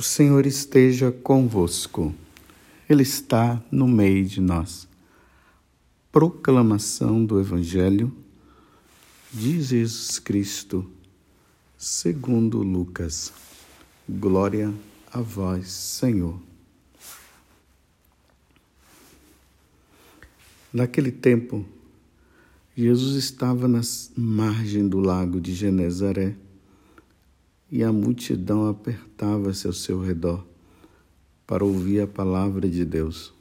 O Senhor esteja convosco, Ele está no meio de nós. Proclamação do Evangelho de Jesus Cristo, segundo Lucas. Glória a vós, Senhor. Naquele tempo, Jesus estava na margem do lago de Genezaré e a multidão apertava-se ao seu redor para ouvir a palavra de Deus.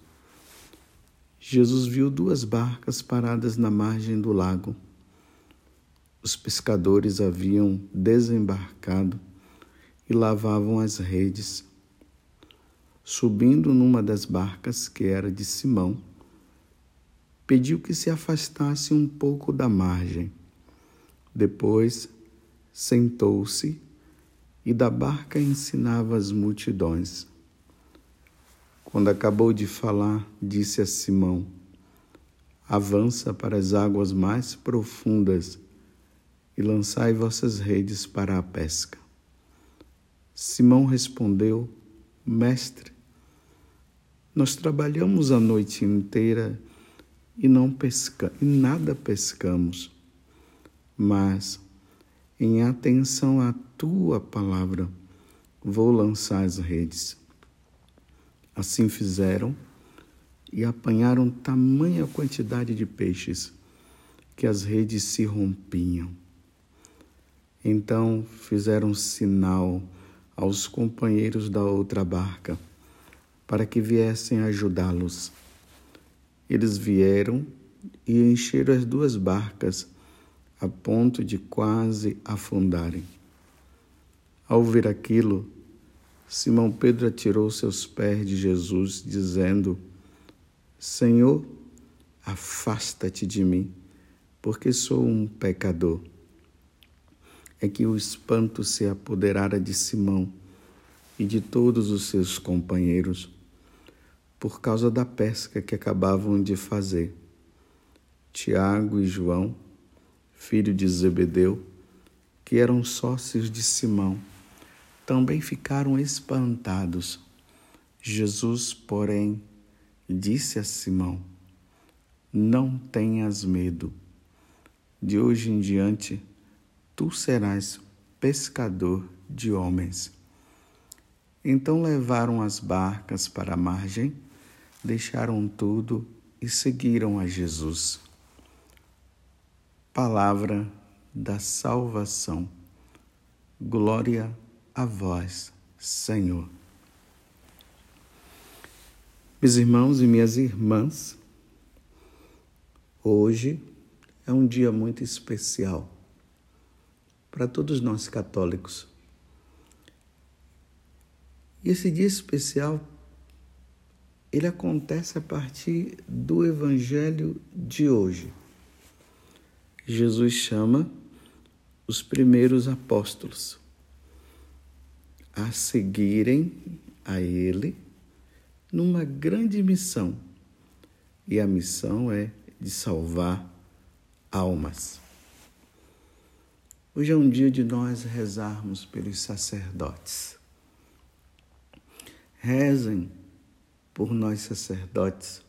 Jesus viu duas barcas paradas na margem do lago. Os pescadores haviam desembarcado e lavavam as redes. Subindo numa das barcas, que era de Simão, pediu que se afastasse um pouco da margem. Depois sentou-se e da barca ensinava as multidões. Quando acabou de falar, disse a Simão: Avança para as águas mais profundas e lançai vossas redes para a pesca. Simão respondeu: Mestre, nós trabalhamos a noite inteira e não pesca, e nada pescamos. Mas em atenção à tua palavra, vou lançar as redes. Assim fizeram e apanharam tamanha quantidade de peixes que as redes se rompiam. Então fizeram sinal aos companheiros da outra barca para que viessem ajudá-los. Eles vieram e encheram as duas barcas a ponto de quase afundarem. Ao ver aquilo, Simão Pedro atirou seus pés de Jesus, dizendo: Senhor, afasta-te de mim, porque sou um pecador. É que o espanto se apoderara de Simão e de todos os seus companheiros, por causa da pesca que acabavam de fazer. Tiago e João filho de Zebedeu, que eram sócios de Simão, também ficaram espantados. Jesus, porém, disse a Simão: Não tenhas medo. De hoje em diante, tu serás pescador de homens. Então levaram as barcas para a margem, deixaram tudo e seguiram a Jesus. Palavra da salvação. Glória a vós, Senhor. Meus irmãos e minhas irmãs, hoje é um dia muito especial para todos nós católicos. E esse dia especial ele acontece a partir do evangelho de hoje. Jesus chama os primeiros apóstolos a seguirem a Ele numa grande missão. E a missão é de salvar almas. Hoje é um dia de nós rezarmos pelos sacerdotes. Rezem por nós sacerdotes,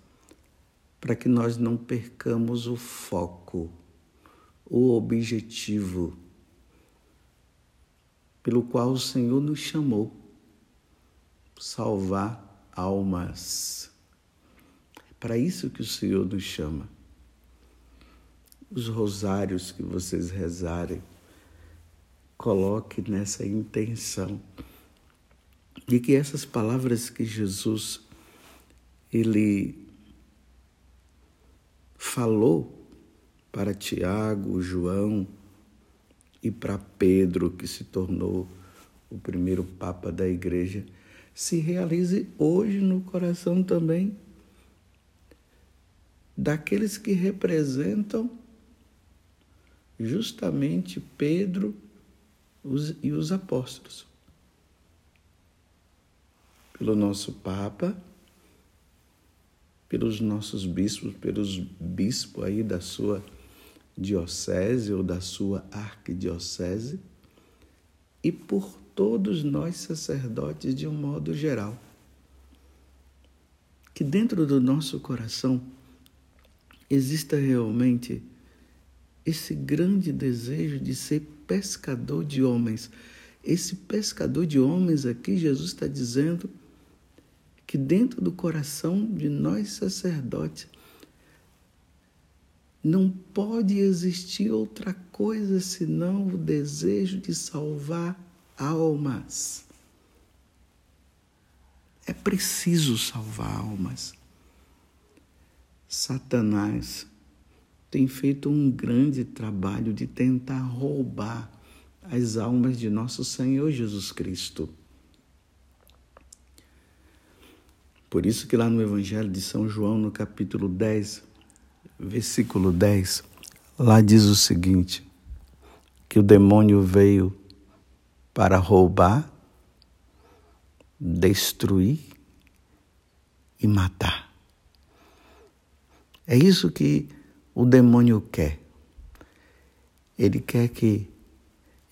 para que nós não percamos o foco o objetivo pelo qual o Senhor nos chamou salvar almas. É para isso que o Senhor nos chama. Os rosários que vocês rezarem, coloque nessa intenção de que essas palavras que Jesus ele falou para Tiago, João e para Pedro, que se tornou o primeiro Papa da Igreja, se realize hoje no coração também daqueles que representam justamente Pedro e os apóstolos. Pelo nosso Papa, pelos nossos bispos, pelos bispos aí da sua diocese ou da sua arquidiocese e por todos nós sacerdotes de um modo geral. Que dentro do nosso coração exista realmente esse grande desejo de ser pescador de homens. Esse pescador de homens aqui, Jesus está dizendo que dentro do coração de nós sacerdotes não pode existir outra coisa senão o desejo de salvar almas. É preciso salvar almas. Satanás tem feito um grande trabalho de tentar roubar as almas de nosso Senhor Jesus Cristo. Por isso que lá no Evangelho de São João, no capítulo 10, versículo 10, lá diz o seguinte: que o demônio veio para roubar, destruir e matar. É isso que o demônio quer. Ele quer que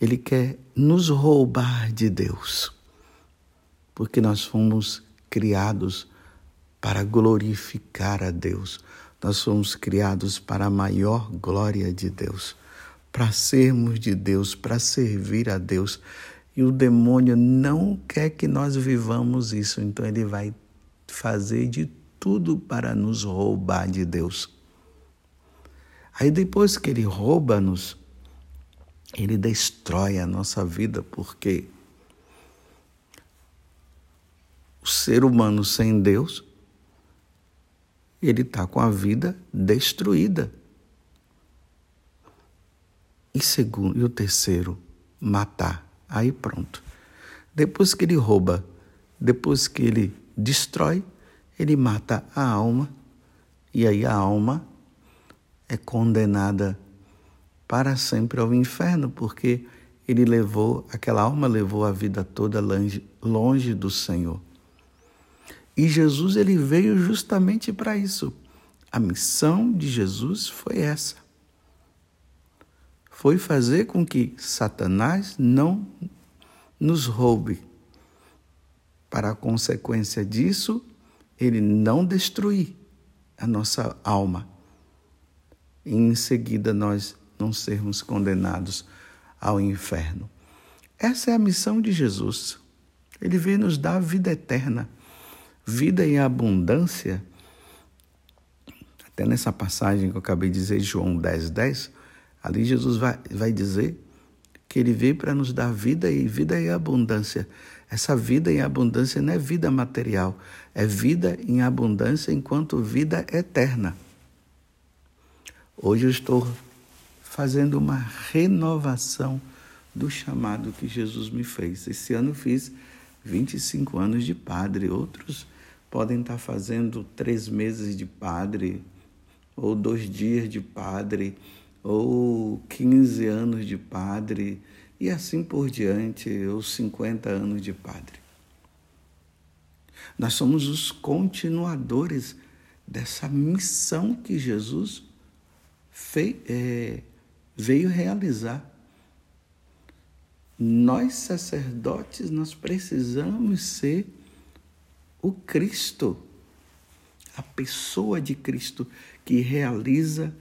ele quer nos roubar de Deus. Porque nós fomos criados para glorificar a Deus. Nós fomos criados para a maior glória de Deus, para sermos de Deus, para servir a Deus. E o demônio não quer que nós vivamos isso, então ele vai fazer de tudo para nos roubar de Deus. Aí depois que ele rouba-nos, ele destrói a nossa vida, porque o ser humano sem Deus, ele está com a vida destruída. E segundo, e o terceiro, matar. Aí pronto. Depois que ele rouba, depois que ele destrói, ele mata a alma, e aí a alma é condenada para sempre ao inferno, porque ele levou, aquela alma levou a vida toda longe, longe do Senhor. E Jesus ele veio justamente para isso. A missão de Jesus foi essa. Foi fazer com que Satanás não nos roube. Para a consequência disso, ele não destruir a nossa alma e em seguida nós não sermos condenados ao inferno. Essa é a missão de Jesus. Ele veio nos dar vida eterna, vida em abundância. Até nessa passagem que eu acabei de dizer, João 10, 10, ali Jesus vai, vai dizer que ele veio para nos dar vida e vida em abundância. Essa vida em abundância não é vida material, é vida em abundância enquanto vida eterna. Hoje eu estou fazendo uma renovação do chamado que Jesus me fez. Esse ano eu fiz 25 anos de padre, outros podem estar fazendo três meses de padre, ou dois dias de padre, ou 15 anos de padre, e assim por diante, ou 50 anos de padre. Nós somos os continuadores dessa missão que Jesus fei, é, veio realizar. Nós, sacerdotes, nós precisamos ser o Cristo, a pessoa de Cristo que realiza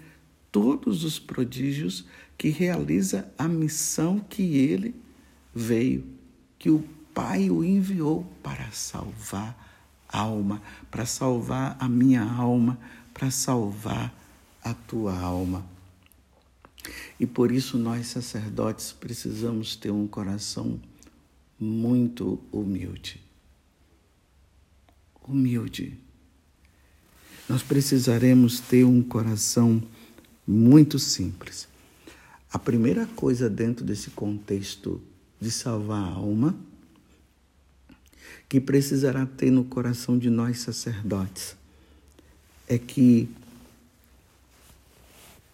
todos os prodígios, que realiza a missão que ele veio, que o Pai o enviou para salvar a alma, para salvar a minha alma, para salvar a tua alma. E por isso nós, sacerdotes, precisamos ter um coração muito humilde. Humilde. Nós precisaremos ter um coração muito simples. A primeira coisa dentro desse contexto de salvar a alma que precisará ter no coração de nós sacerdotes é que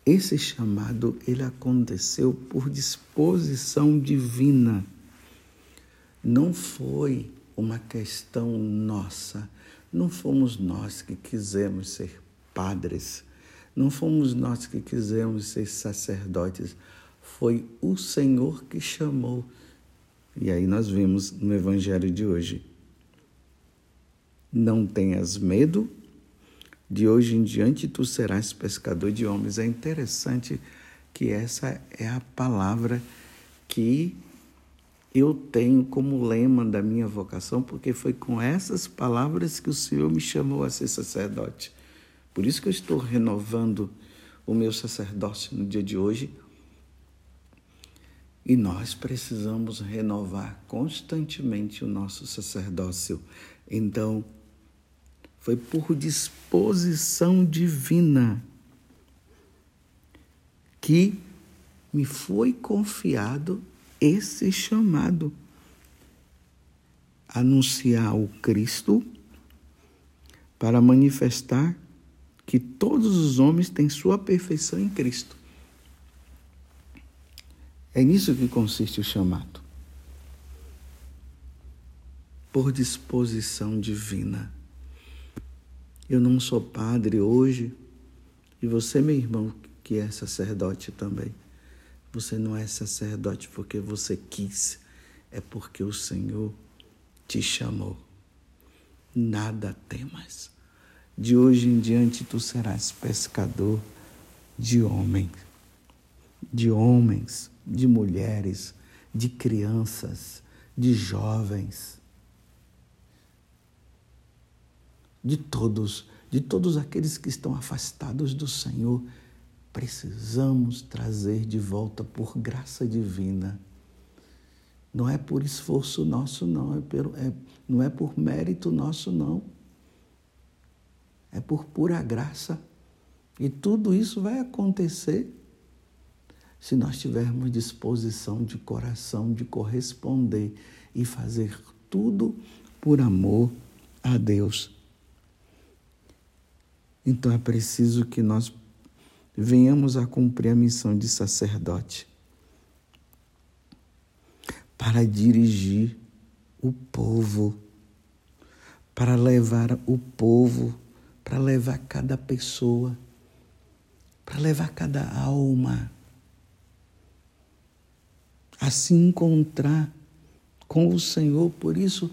esse chamado ele aconteceu por disposição divina. Não foi uma questão nossa. Não fomos nós que quisemos ser padres. Não fomos nós que quisemos ser sacerdotes. Foi o Senhor que chamou. E aí nós vemos no Evangelho de hoje. Não tenhas medo, de hoje em diante tu serás pescador de homens. É interessante que essa é a palavra que eu tenho como lema da minha vocação, porque foi com essas palavras que o Senhor me chamou a ser sacerdote. Por isso que eu estou renovando o meu sacerdócio no dia de hoje. E nós precisamos renovar constantemente o nosso sacerdócio. Então, foi por disposição divina que me foi confiado esse chamado. Anunciar o Cristo para manifestar que todos os homens têm sua perfeição em Cristo. É nisso que consiste o chamado. Por disposição divina. Eu não sou padre hoje, e você, meu irmão, que é sacerdote também. Você não é sacerdote porque você quis, é porque o Senhor te chamou. Nada temas. De hoje em diante tu serás pescador de homens, de homens, de mulheres, de crianças, de jovens, de todos, de todos aqueles que estão afastados do Senhor precisamos trazer de volta por graça divina. Não é por esforço nosso, não, é, pelo, é não é por mérito nosso, não. É por pura graça. E tudo isso vai acontecer se nós tivermos disposição de coração de corresponder e fazer tudo por amor a Deus. Então é preciso que nós venhamos a cumprir a missão de sacerdote para dirigir o povo, para levar o povo, para levar cada pessoa, para levar cada alma a se encontrar com o Senhor. Por isso,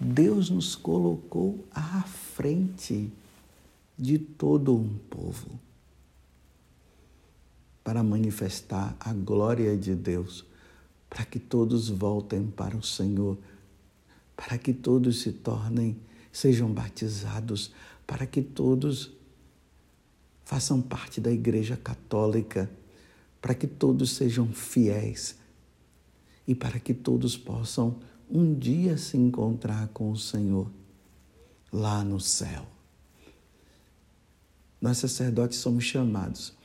Deus nos colocou à frente de todo um povo para manifestar a glória de Deus, para que todos voltem para o Senhor, para que todos se tornem, sejam batizados, para que todos façam parte da Igreja Católica, para que todos sejam fiéis e para que todos possam um dia se encontrar com o Senhor lá no céu. Nós sacerdotes somos chamados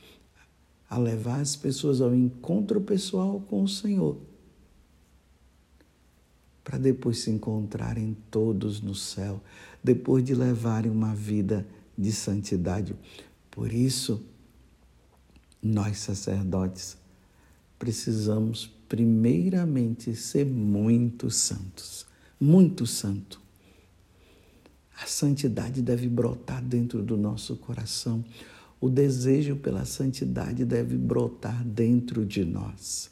a levar as pessoas ao encontro pessoal com o Senhor, para depois se encontrarem todos no céu, depois de levarem uma vida de santidade. Por isso, nós sacerdotes precisamos primeiramente ser muito santos, muito santo. A santidade deve brotar dentro do nosso coração o desejo pela santidade deve brotar dentro de nós.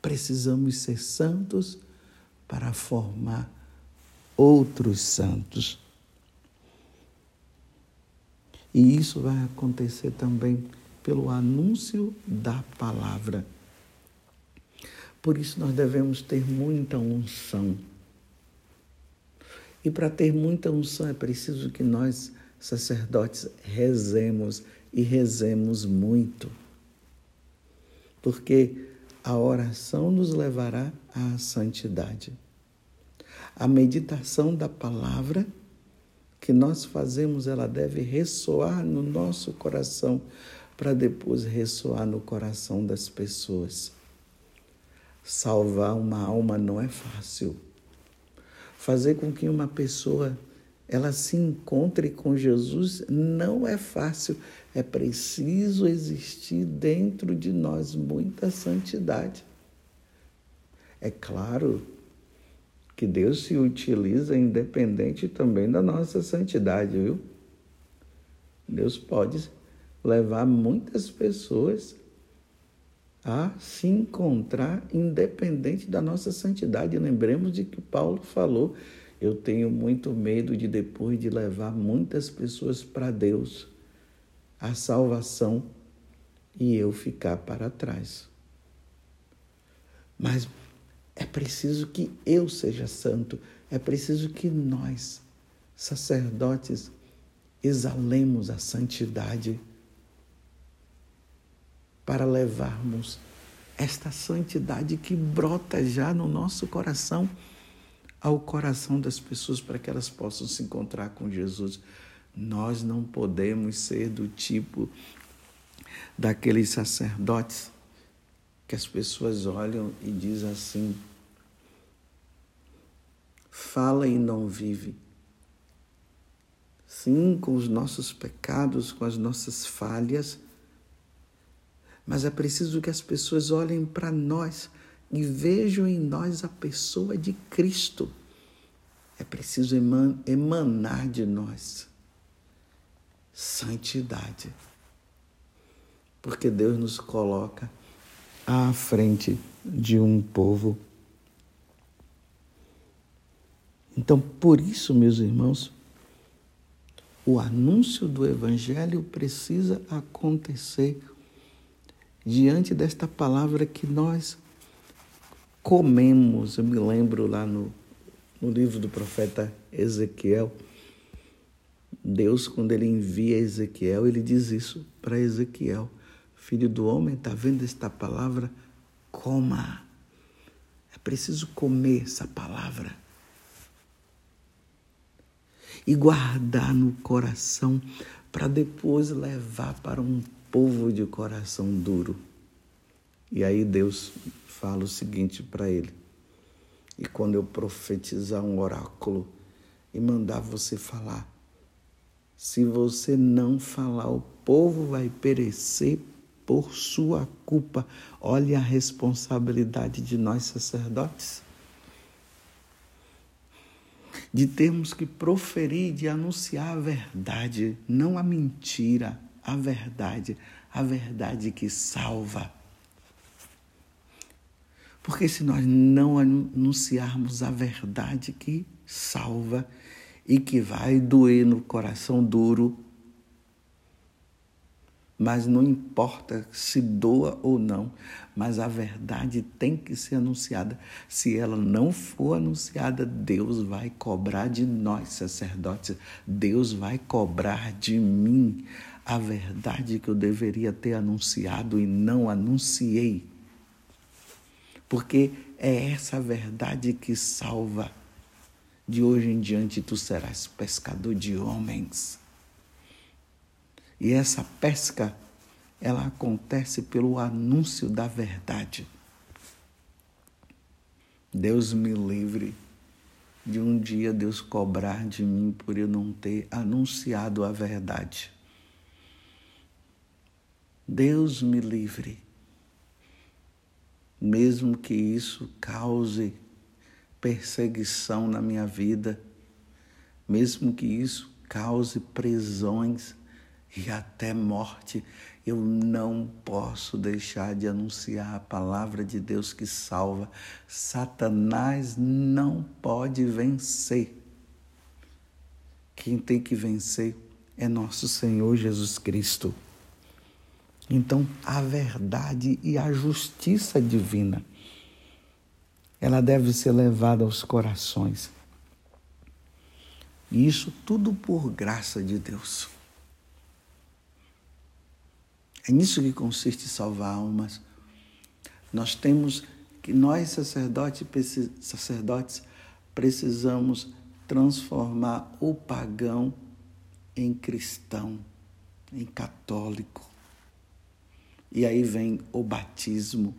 Precisamos ser santos para formar outros santos. E isso vai acontecer também pelo anúncio da palavra. Por isso nós devemos ter muita unção. E para ter muita unção é preciso que nós sacerdotes, rezemos e rezemos muito. Porque a oração nos levará à santidade. A meditação da palavra que nós fazemos, ela deve ressoar no nosso coração para depois ressoar no coração das pessoas. Salvar uma alma não é fácil. Fazer com que uma pessoa ela se encontre com Jesus não é fácil. É preciso existir dentro de nós muita santidade. É claro que Deus se utiliza independente também da nossa santidade, viu? Deus pode levar muitas pessoas a se encontrar independente da nossa santidade. Lembremos de que Paulo falou: eu tenho muito medo de depois de levar muitas pessoas para Deus, a salvação, e eu ficar para trás. Mas é preciso que eu seja santo, é preciso que nós, sacerdotes, exalemos a santidade para levarmos esta santidade que brota já no nosso coração ao coração das pessoas para que elas possam se encontrar com Jesus. Nós não podemos ser do tipo daqueles sacerdotes que as pessoas olham e dizem assim: fala e não vive. Sim, com os nossos pecados, com as nossas falhas, mas é preciso que as pessoas olhem para nós e vejam em nós a pessoa de Cristo. É preciso emanar de nós santidade. Porque Deus nos coloca à frente de um povo. Então, por isso, meus irmãos, o anúncio do Evangelho precisa acontecer diante desta palavra que nós comemos. Eu me lembro lá no, no livro do profeta Ezequiel, Deus, quando ele envia Ezequiel, ele diz isso para Ezequiel: Filho do homem, está vendo esta palavra? Coma. É preciso comer essa palavra e guardar no coração para depois levar para um povo de coração duro. E aí Deus fala o seguinte para ele: E quando eu profetizar um oráculo e mandar você falar, se você não falar, o povo vai perecer por sua culpa. Olha a responsabilidade de nós sacerdotes. De termos que proferir, de anunciar a verdade, não a mentira a verdade, a verdade que salva. Porque se nós não anunciarmos a verdade que salva e que vai doer no coração duro, mas não importa se doa ou não, mas a verdade tem que ser anunciada. Se ela não for anunciada, Deus vai cobrar de nós, sacerdotes, Deus vai cobrar de mim a verdade que eu deveria ter anunciado e não anunciei. Porque é essa verdade que salva. De hoje em diante tu serás pescador de homens. E essa pesca, ela acontece pelo anúncio da verdade. Deus me livre de um dia Deus cobrar de mim por eu não ter anunciado a verdade. Deus me livre. Mesmo que isso cause perseguição na minha vida, mesmo que isso cause prisões e até morte, eu não posso deixar de anunciar a palavra de Deus que salva. Satanás não pode vencer. Quem tem que vencer é nosso Senhor Jesus Cristo. Então, a verdade e a justiça divina, ela deve ser levada aos corações. E isso tudo por graça de Deus. É nisso que consiste salvar almas. Nós temos que nós sacerdotes, sacerdotes precisamos transformar o pagão em cristão, em católico. E aí vem o batismo.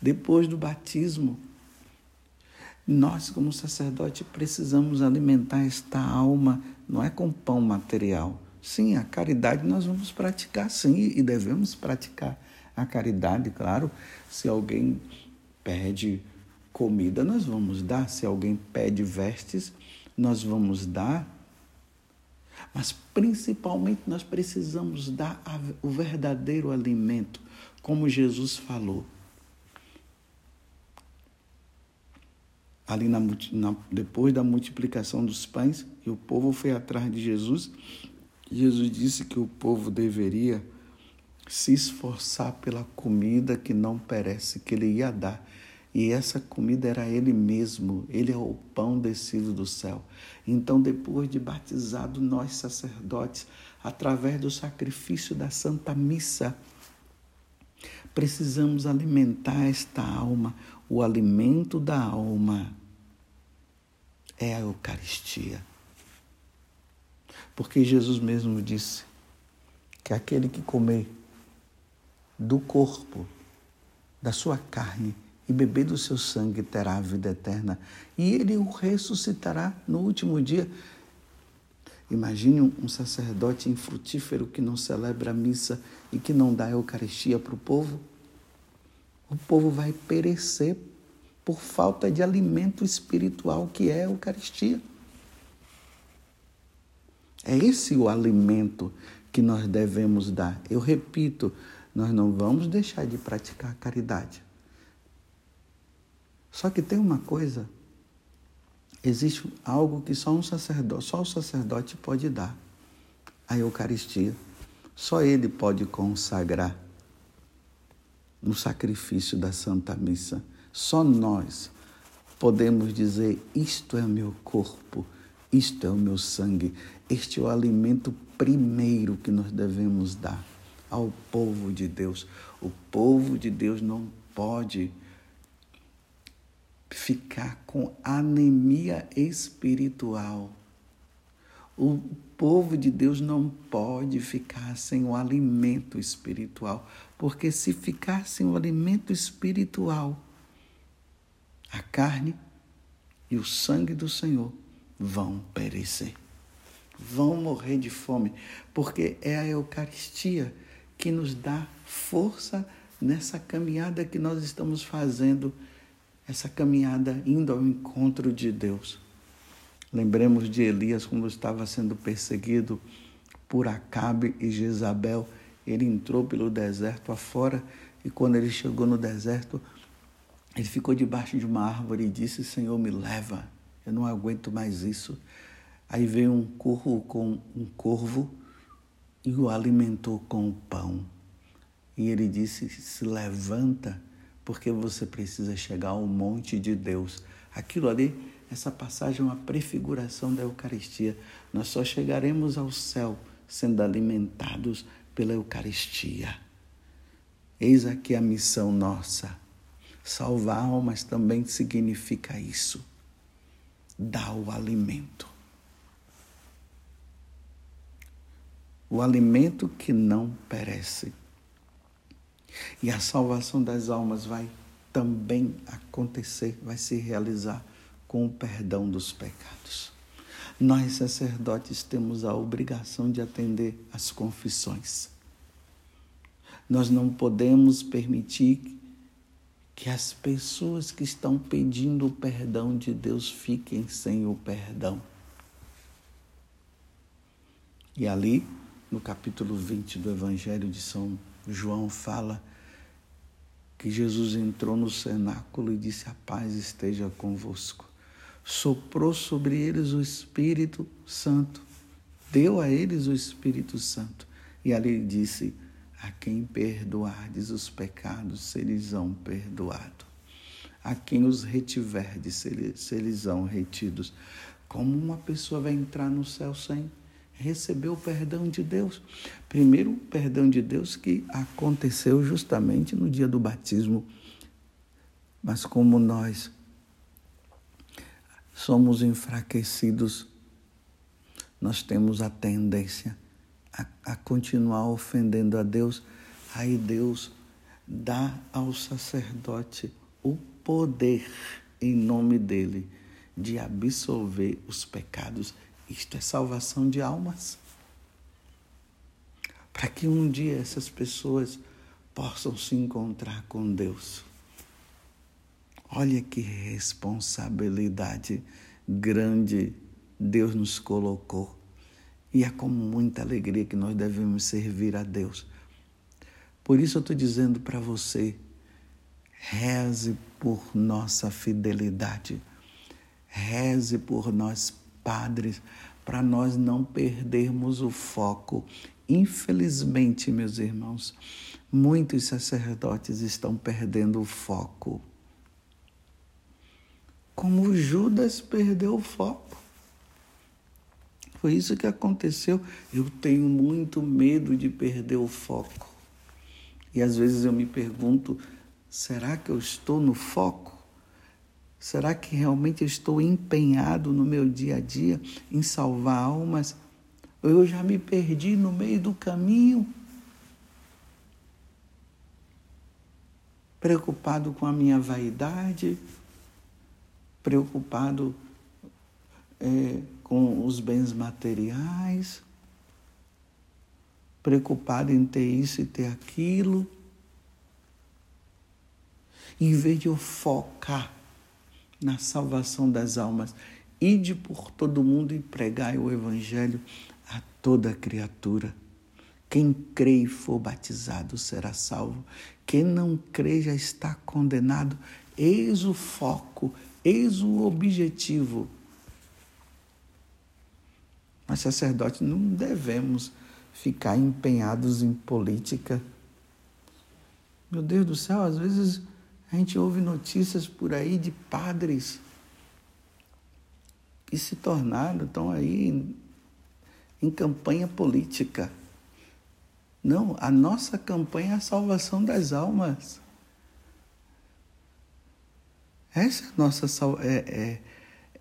Depois do batismo, nós, como sacerdote, precisamos alimentar esta alma, não é com pão material. Sim, a caridade nós vamos praticar, sim, e devemos praticar a caridade, claro. Se alguém pede comida, nós vamos dar. Se alguém pede vestes, nós vamos dar. Mas principalmente nós precisamos dar o verdadeiro alimento, como Jesus falou. Ali na, na, depois da multiplicação dos pães, e o povo foi atrás de Jesus, Jesus disse que o povo deveria se esforçar pela comida que não perece, que ele ia dar. E essa comida era ele mesmo, ele é o pão descido do céu. Então, depois de batizado, nós sacerdotes, através do sacrifício da Santa Missa, precisamos alimentar esta alma. O alimento da alma é a Eucaristia. Porque Jesus mesmo disse que aquele que comer do corpo, da sua carne e beber do seu sangue terá a vida eterna, e ele o ressuscitará no último dia. Imagine um sacerdote infrutífero que não celebra a missa e que não dá a Eucaristia para o povo. O povo vai perecer por falta de alimento espiritual que é a Eucaristia. É esse o alimento que nós devemos dar. Eu repito, nós não vamos deixar de praticar a caridade. Só que tem uma coisa, existe algo que só um sacerdote, só o sacerdote pode dar, a Eucaristia. Só ele pode consagrar no sacrifício da Santa Missa. Só nós podemos dizer: isto é o meu corpo, isto é o meu sangue, este é o alimento primeiro que nós devemos dar ao povo de Deus. O povo de Deus não pode ficar com anemia espiritual. O povo de Deus não pode ficar sem o alimento espiritual, porque se ficar sem o alimento espiritual, a carne e o sangue do Senhor vão perecer, vão morrer de fome, porque é a Eucaristia que nos dá força nessa caminhada que nós estamos fazendo, essa caminhada indo ao encontro de Deus. Lembremos de Elias quando estava sendo perseguido por Acabe e Jezabel. Ele entrou pelo deserto afora e quando ele chegou no deserto, ele ficou debaixo de uma árvore e disse: Senhor, me leva, eu não aguento mais isso. Aí veio um corvo com um corvo e o alimentou com o pão. E ele disse: Se levanta, porque você precisa chegar ao monte de Deus. Aquilo ali, essa passagem é uma prefiguração da Eucaristia. Nós só chegaremos ao céu sendo alimentados pela Eucaristia. Eis aqui a missão nossa. Salvar almas também significa isso. Dar o alimento. o alimento que não perece. E a salvação das almas vai também acontecer, vai se realizar com o perdão dos pecados. Nós, sacerdotes, temos a obrigação de atender às confissões. Nós não podemos permitir que as pessoas que estão pedindo o perdão de Deus fiquem sem o perdão. E ali no capítulo 20 do Evangelho de São João, fala que Jesus entrou no cenáculo e disse: A paz esteja convosco. Soprou sobre eles o Espírito Santo, deu a eles o Espírito Santo. E ali disse: A quem perdoardes os pecados, serão perdoados. A quem os retiverdes, serão retidos. Como uma pessoa vai entrar no céu sem recebeu o perdão de Deus. Primeiro, o perdão de Deus que aconteceu justamente no dia do batismo. Mas como nós somos enfraquecidos, nós temos a tendência a, a continuar ofendendo a Deus. Aí Deus dá ao sacerdote o poder, em nome dele, de absolver os pecados isto é salvação de almas. Para que um dia essas pessoas possam se encontrar com Deus. Olha que responsabilidade grande Deus nos colocou E é com muita alegria que nós devemos servir a Deus. Por isso eu estou dizendo para você, reze por nossa fidelidade, reze por nós padres, para nós não perdermos o foco. Infelizmente, meus irmãos, muitos sacerdotes estão perdendo o foco. Como Judas perdeu o foco. Foi isso que aconteceu. Eu tenho muito medo de perder o foco. E às vezes eu me pergunto: será que eu estou no foco? Será que realmente eu estou empenhado no meu dia a dia em salvar almas? Ou eu já me perdi no meio do caminho? Preocupado com a minha vaidade, preocupado é, com os bens materiais, preocupado em ter isso e ter aquilo, em vez de eu focar na salvação das almas, ide por todo mundo e pregai o Evangelho a toda criatura. Quem crê e for batizado será salvo. Quem não crê já está condenado. Eis o foco, eis o objetivo. Mas sacerdotes não devemos ficar empenhados em política. Meu Deus do céu, às vezes a gente ouve notícias por aí de padres que se tornaram, estão aí em, campanha política. Não, a nossa campanha é a salvação das almas. Essa é a nossa, é,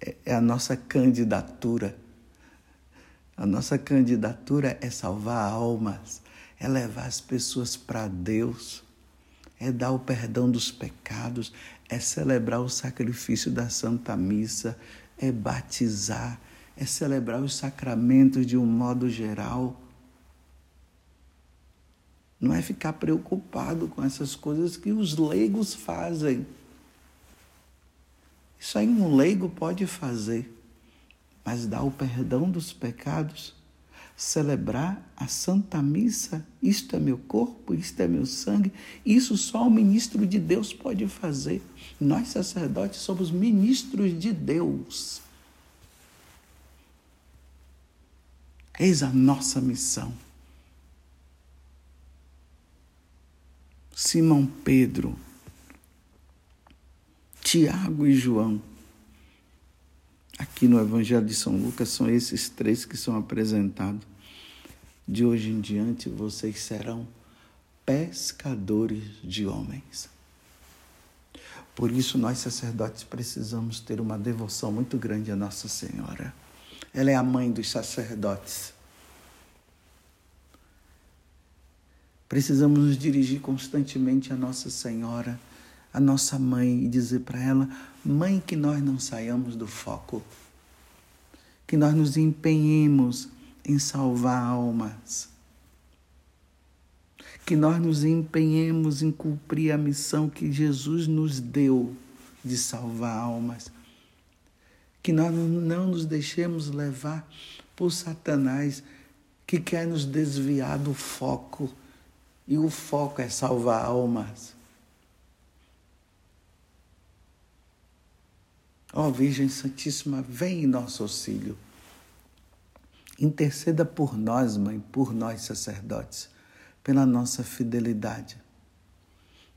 é, é a nossa candidatura. A nossa candidatura é salvar almas, é levar as pessoas para Deus é dar o perdão dos pecados, é celebrar o sacrifício da Santa Missa, é batizar, é celebrar os sacramentos de um modo geral. Não é ficar preocupado com essas coisas que os leigos fazem. Isso aí um leigo pode fazer, mas dar o perdão dos pecados celebrar a Santa Missa. Isto é meu corpo, isto é meu sangue. Isso só o ministro de Deus pode fazer. Nós, sacerdotes, somos ministros de Deus. Eis a nossa missão. Simão Pedro, Tiago e João. Aqui no Evangelho de São Lucas são esses três que são apresentados. De hoje em diante vocês serão pescadores de homens. Por isso, nós sacerdotes precisamos ter uma devoção muito grande à Nossa Senhora. Ela é a mãe dos sacerdotes. Precisamos nos dirigir constantemente à Nossa Senhora, à nossa mãe, e dizer para ela: Mãe, que nós não saiamos do foco, que nós nos empenhemos em salvar almas. Que nós nos empenhemos em cumprir a missão que Jesus nos deu de salvar almas. Que nós não nos deixemos levar por Satanás, que quer nos desviar do foco. E o foco é salvar almas. Ó oh, Virgem Santíssima, vem em nosso auxílio. Interceda por nós, Mãe, por nós sacerdotes, pela nossa fidelidade,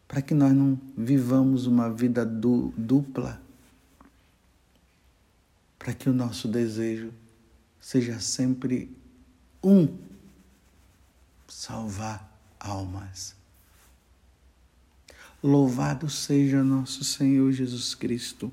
para que nós não vivamos uma vida du dupla, para que o nosso desejo seja sempre um salvar almas. Louvado seja nosso Senhor Jesus Cristo,